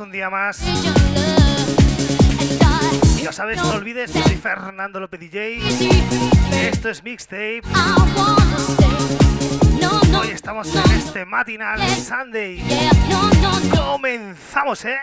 un día más. Y ya sabes, no olvides, soy Fernando López DJ. Esto es Mixtape. Hoy estamos en este matinal Sunday. Comenzamos, ¿eh?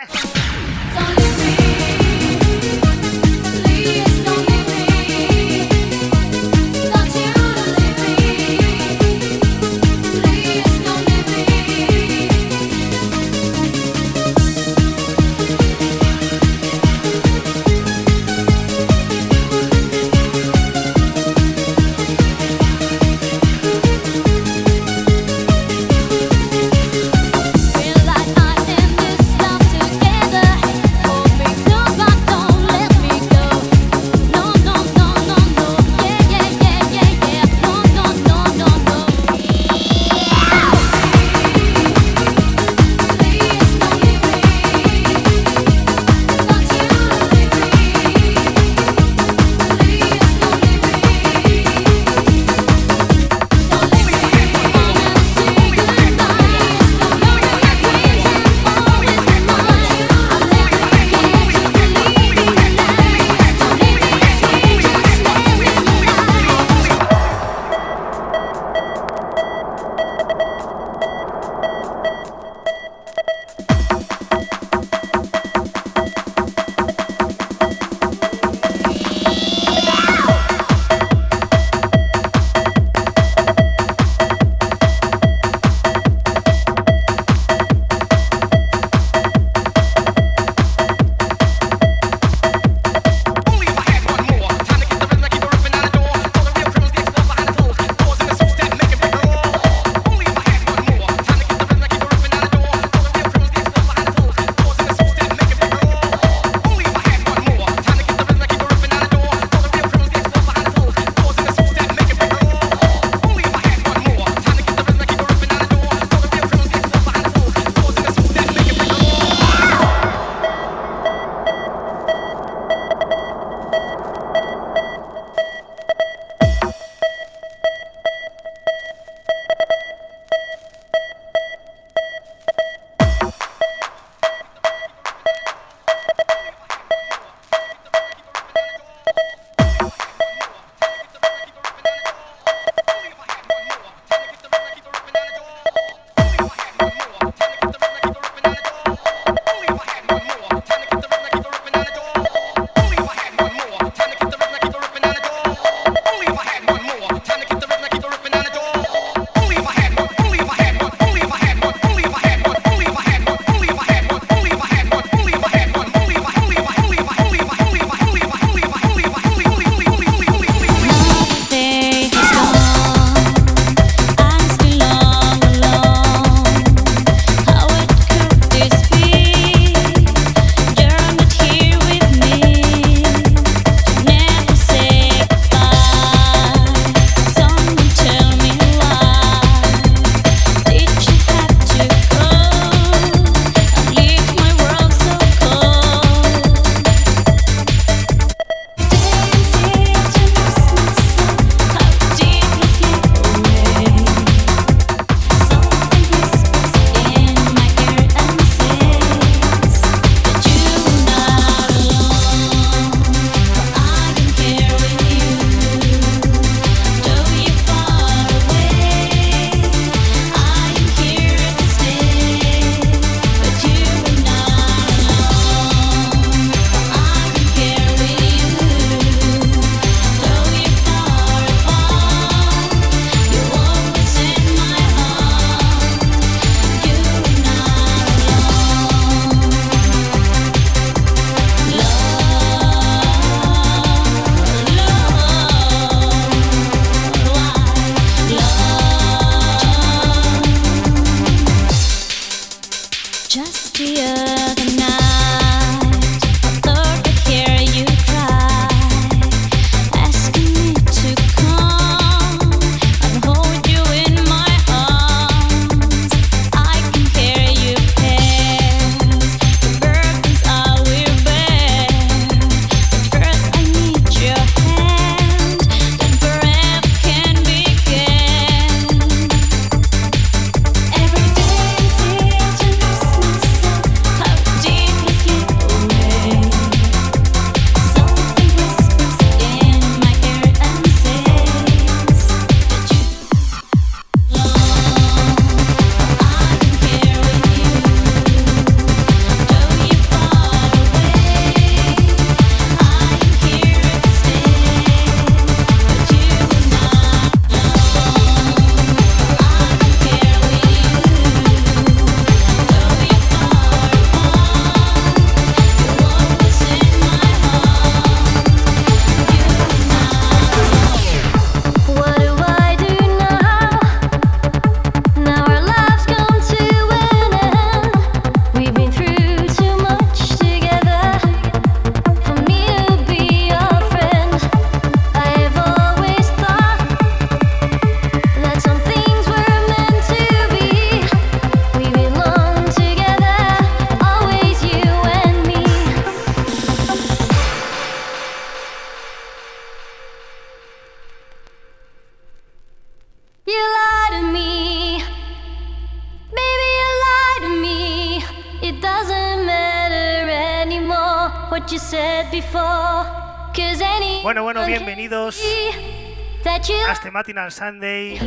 Matinal Sunday.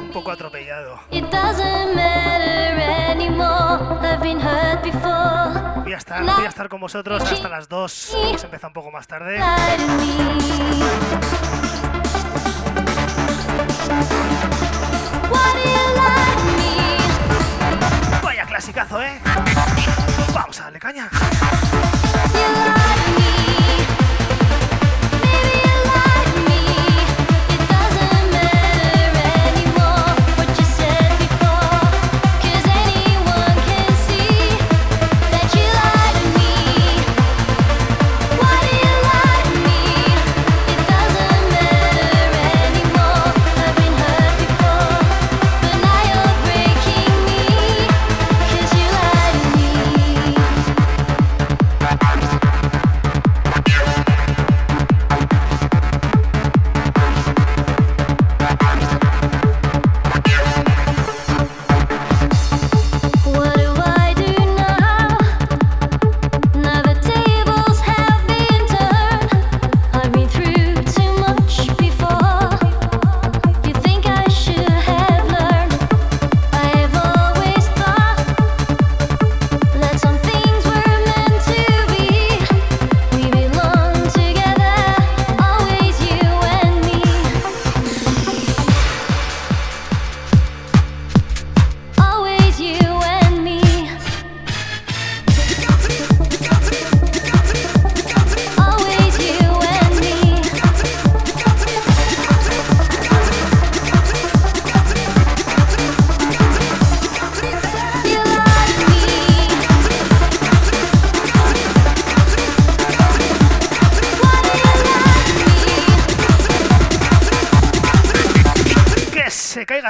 Un poco atropellado. Voy a estar, voy a estar con vosotros hasta las 2. Se empieza un poco más tarde. Vaya clasicazo, ¿eh? Vamos a darle caña.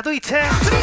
Radujte!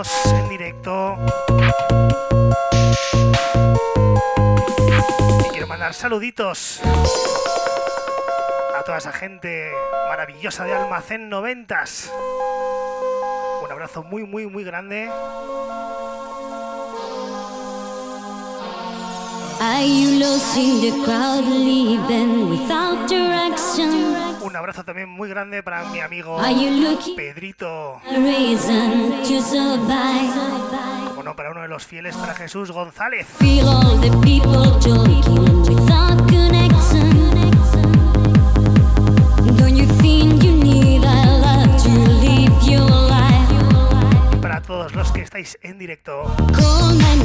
en directo. Y quiero mandar saluditos a toda esa gente maravillosa de Almacén Noventas. Un abrazo muy, muy, muy grande. Without direction? Un abrazo también muy grande para mi amigo Pedrito. Como no, para uno de los fieles, para Jesús González. todos los que estáis en directo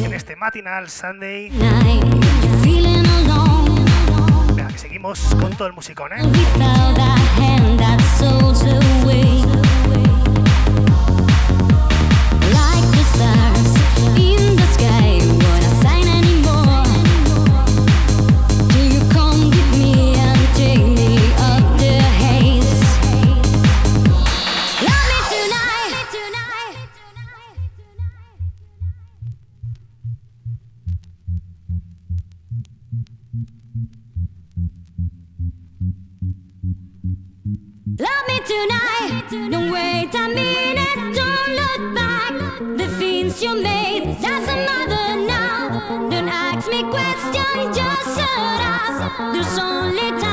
en este matinal Sunday seguimos con todo el musicón, ¿eh? Love me tonight, don't wait a minute, don't look back. The things you made, doesn't matter now. Don't ask me questions, just shut up. There's only time.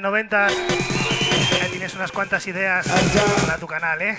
90. Ya tienes unas cuantas ideas para tu canal, ¿eh?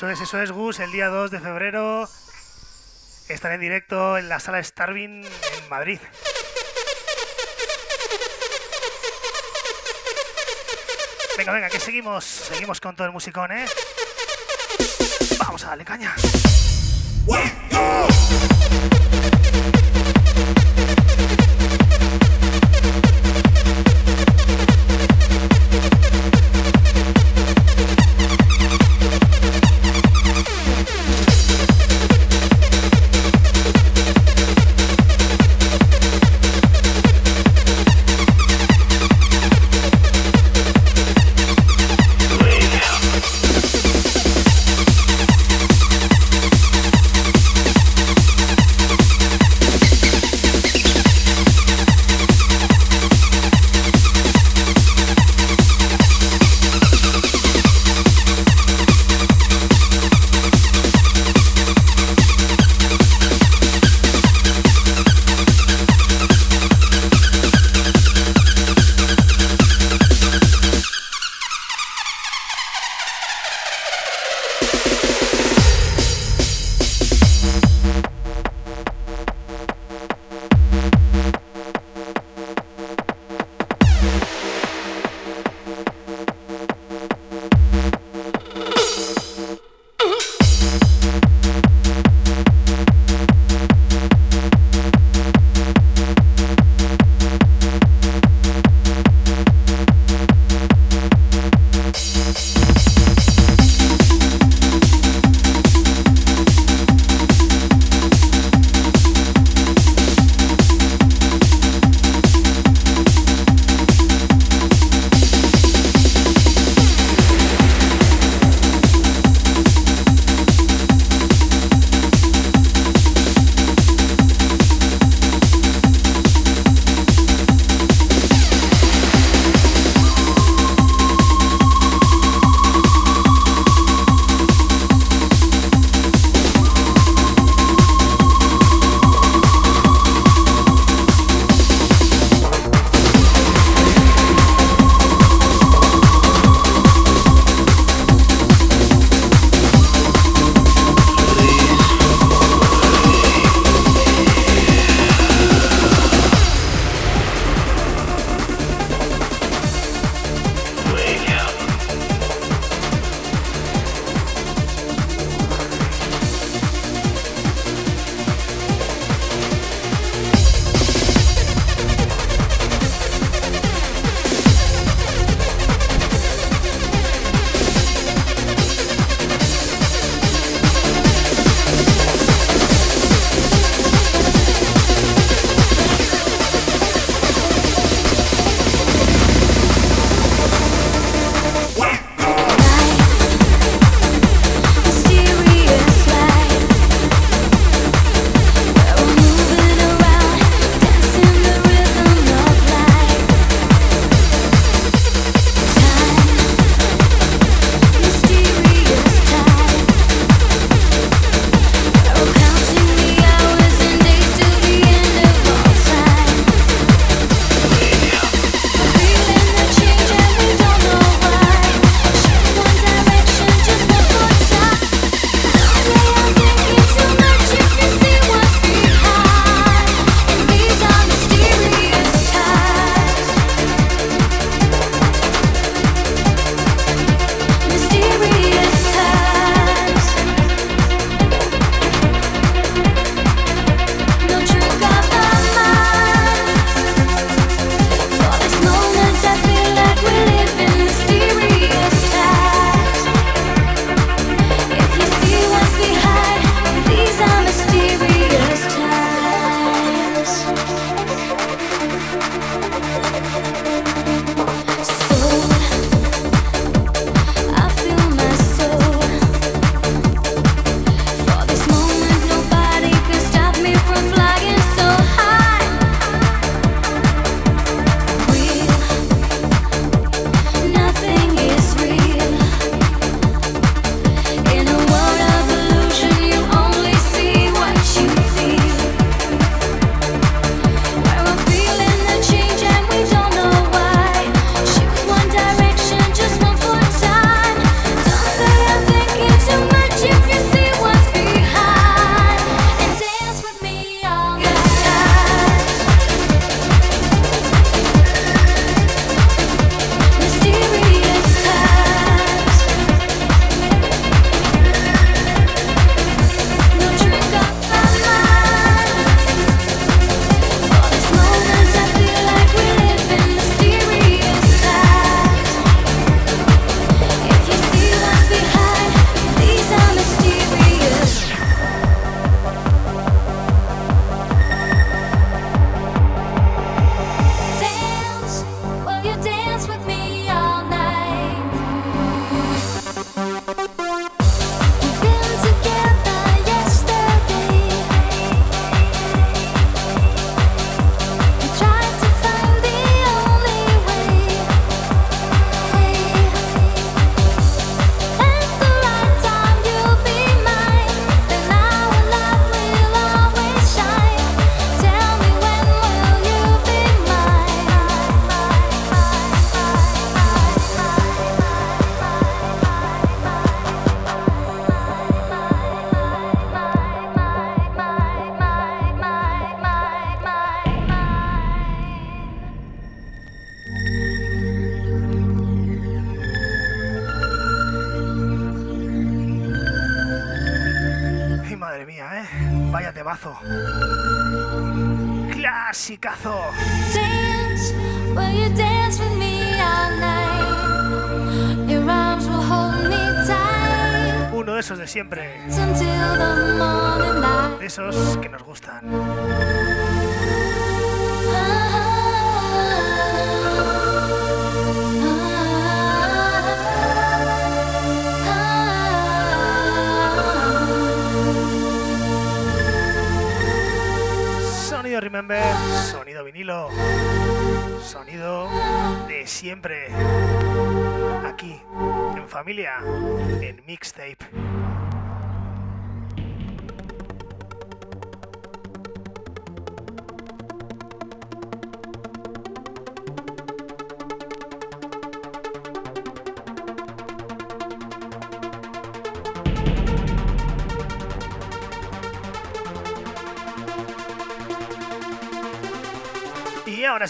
Eso es, eso es, Gus. El día 2 de febrero estaré en directo en la sala Starving en Madrid. Venga, venga, que seguimos. Seguimos con todo el musicón, ¿eh? Vamos a darle caña.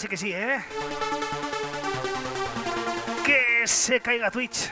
Sí que sí, ¿eh? Que se caiga Twitch.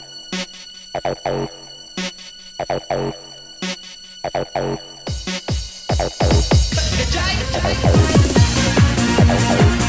Giant, giant, giant.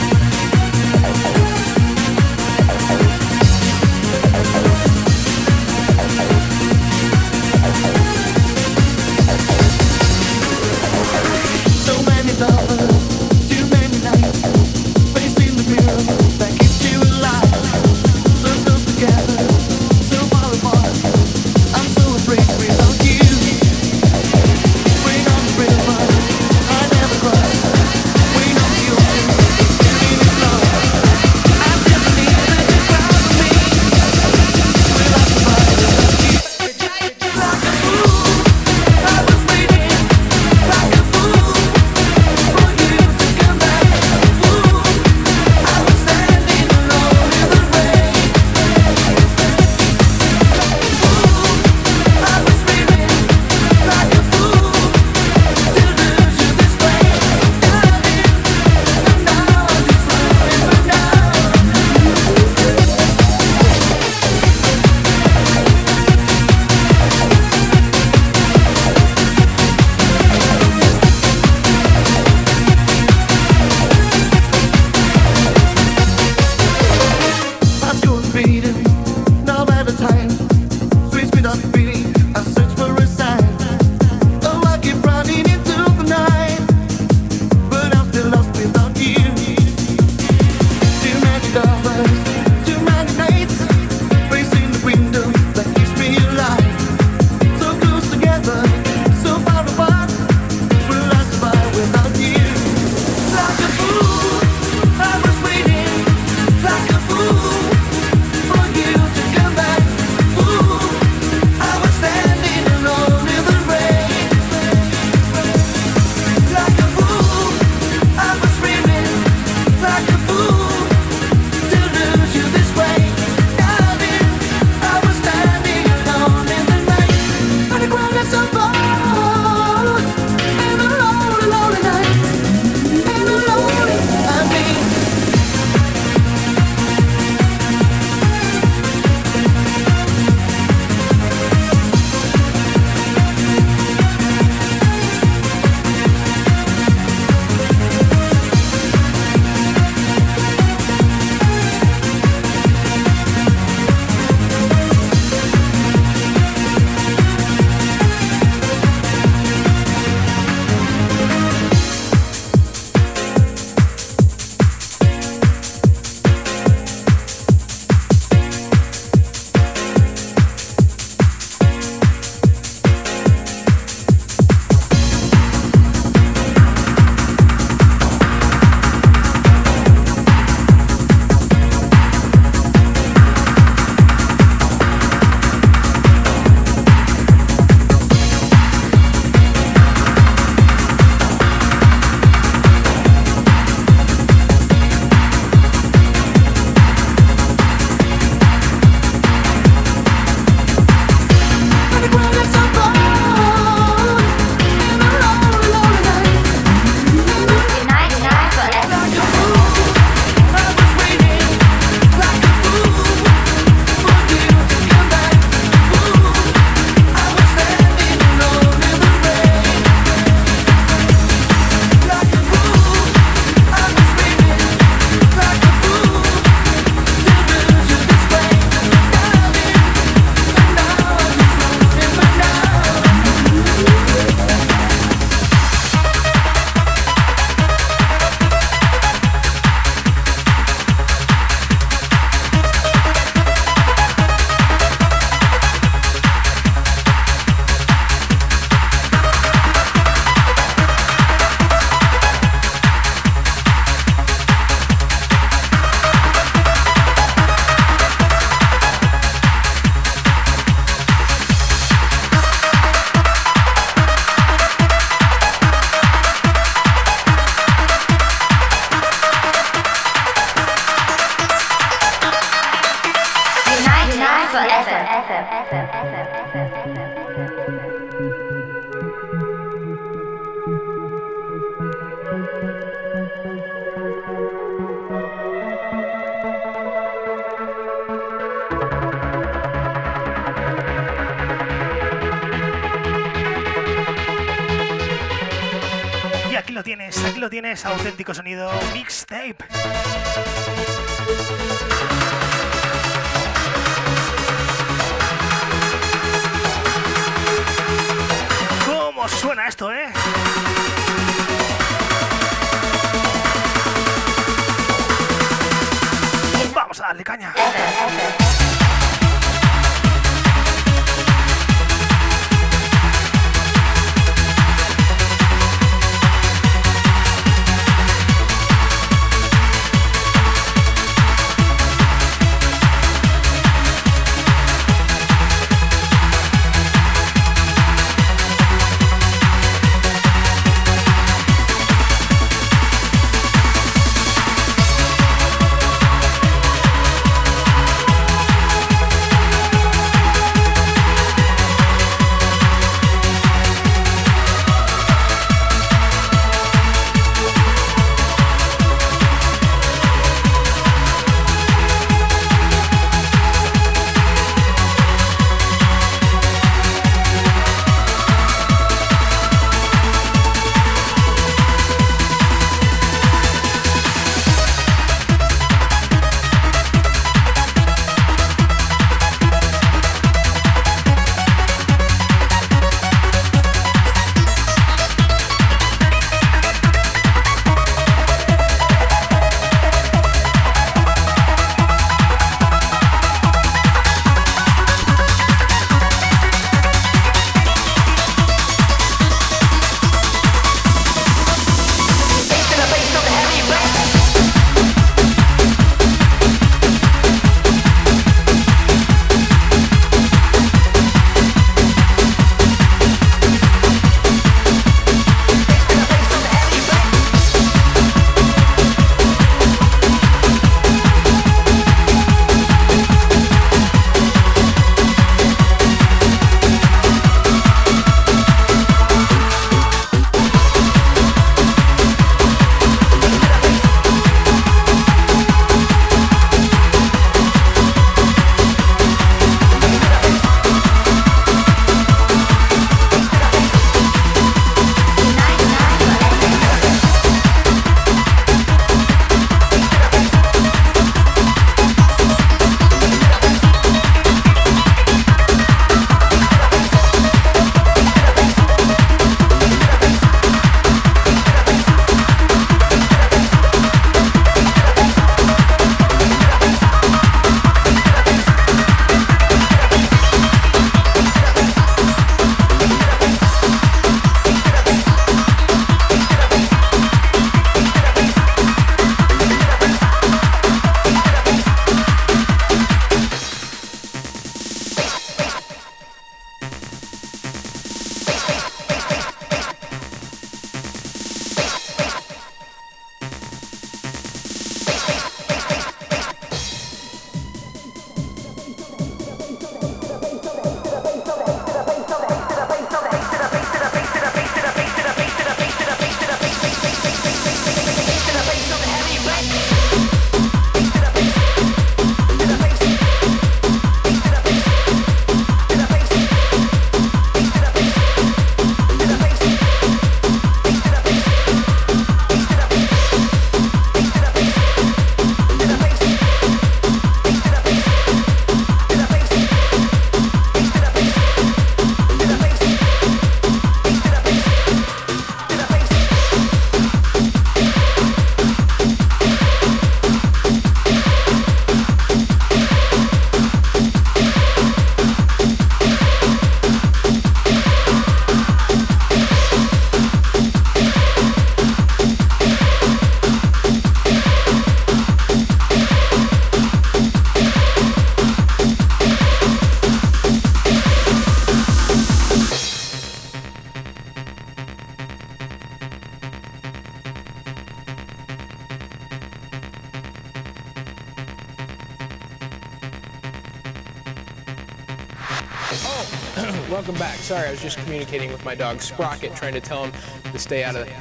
Oh, welcome back. Sorry, I was just communicating with my dog Sprocket, trying to tell him to stay out of the.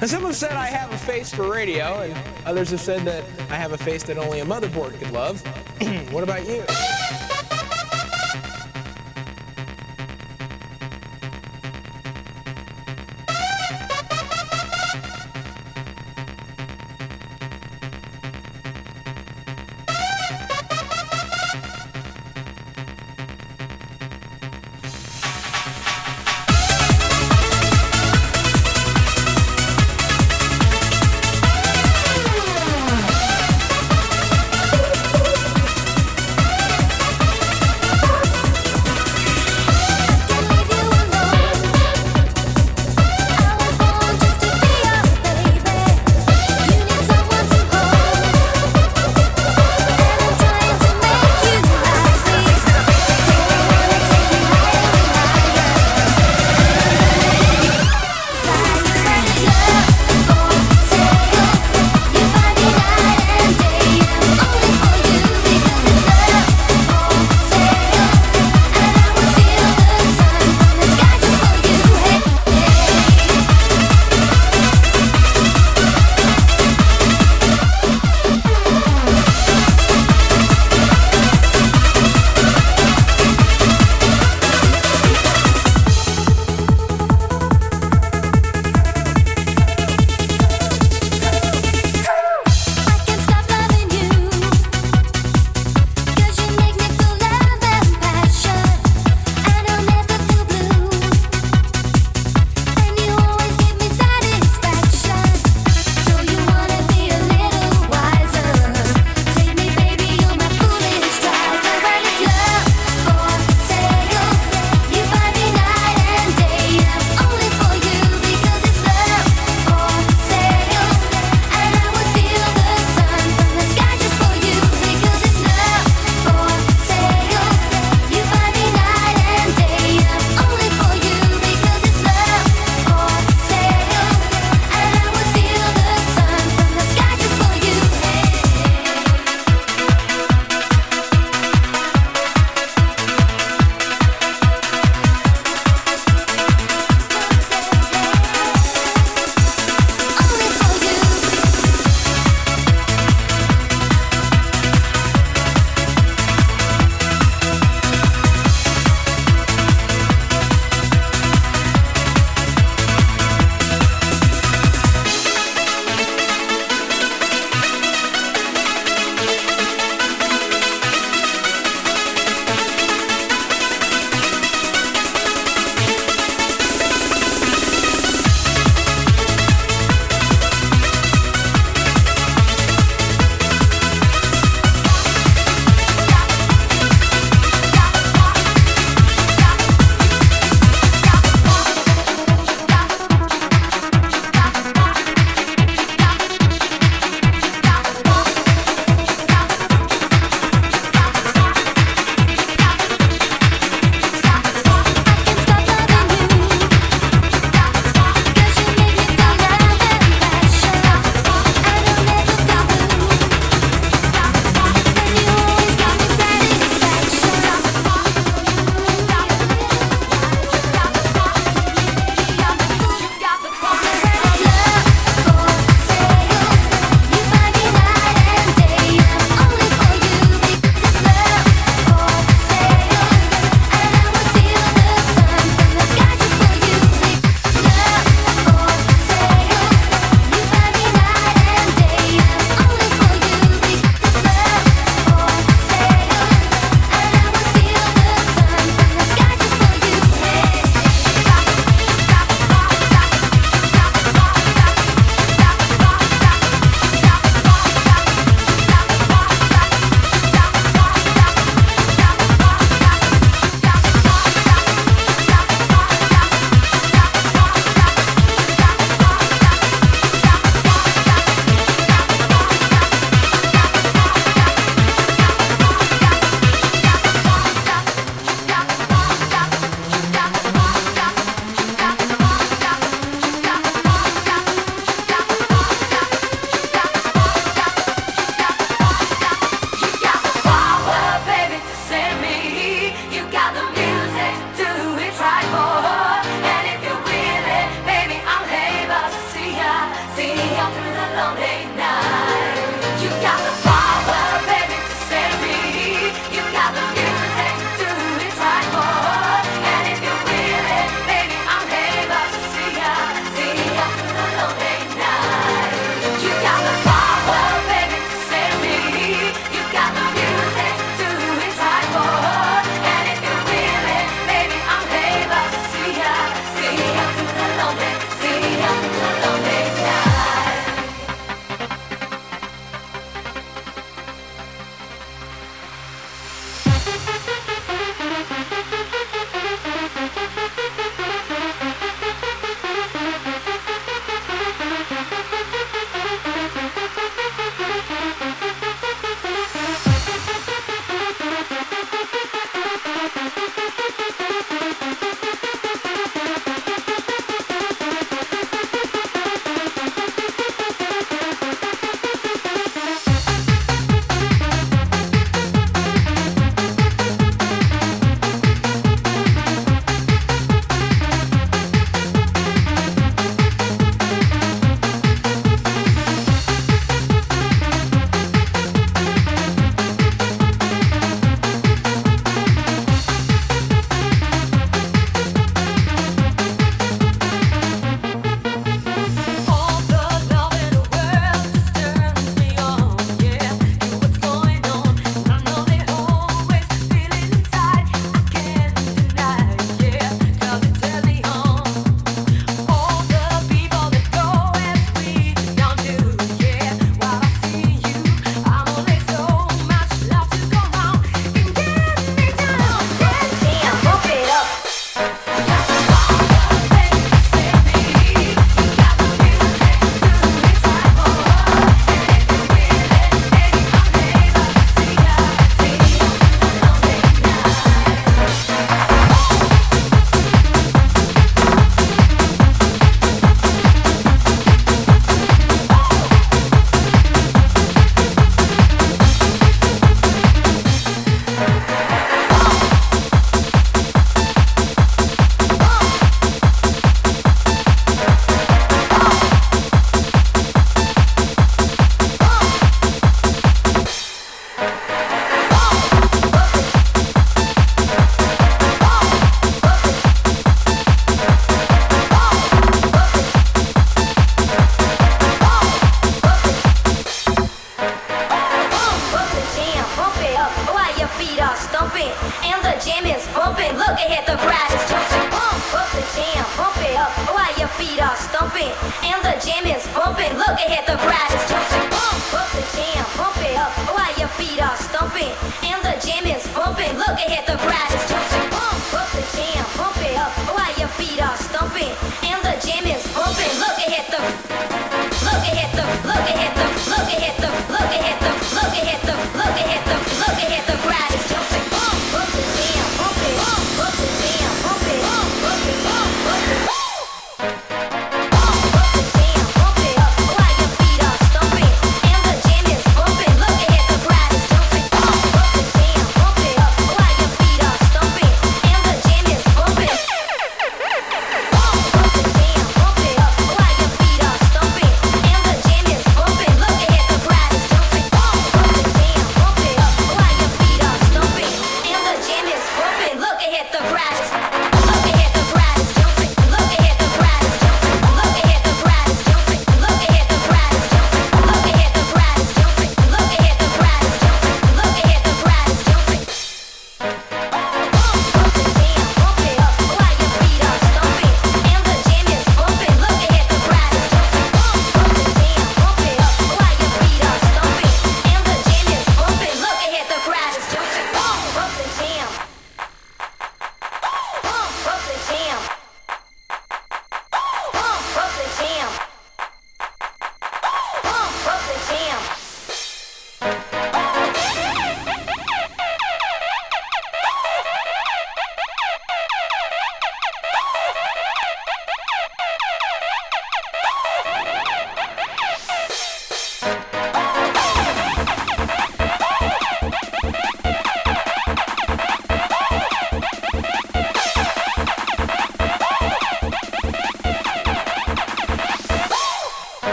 And someone said I have a face for radio, and others have said that I have a face that only a motherboard could love. what about you?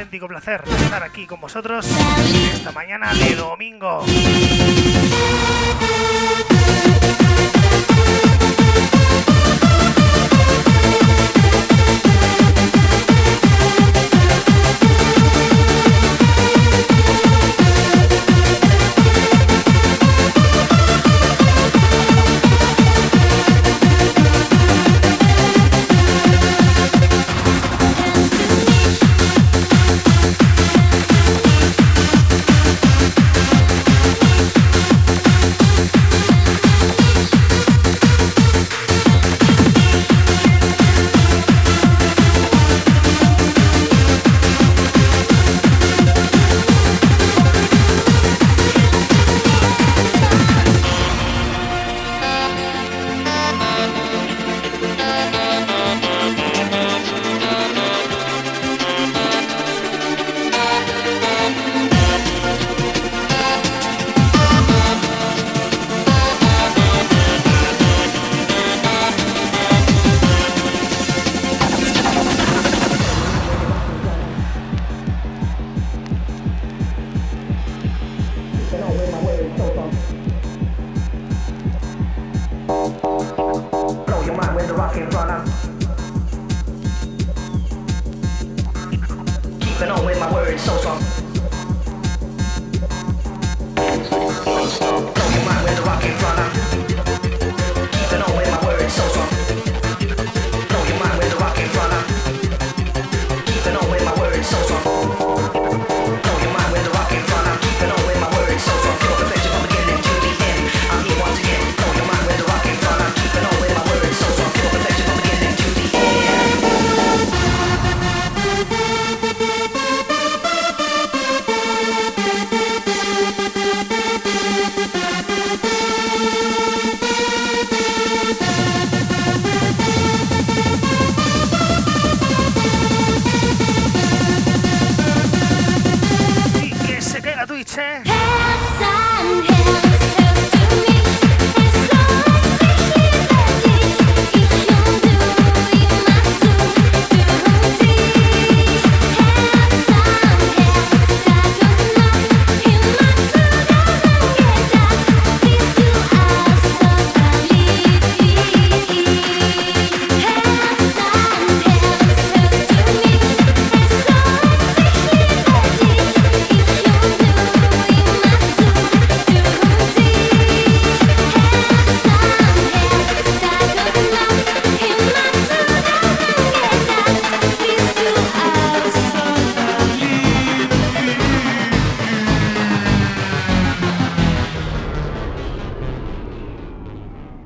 auténtico placer estar aquí con vosotros esta mañana de domingo.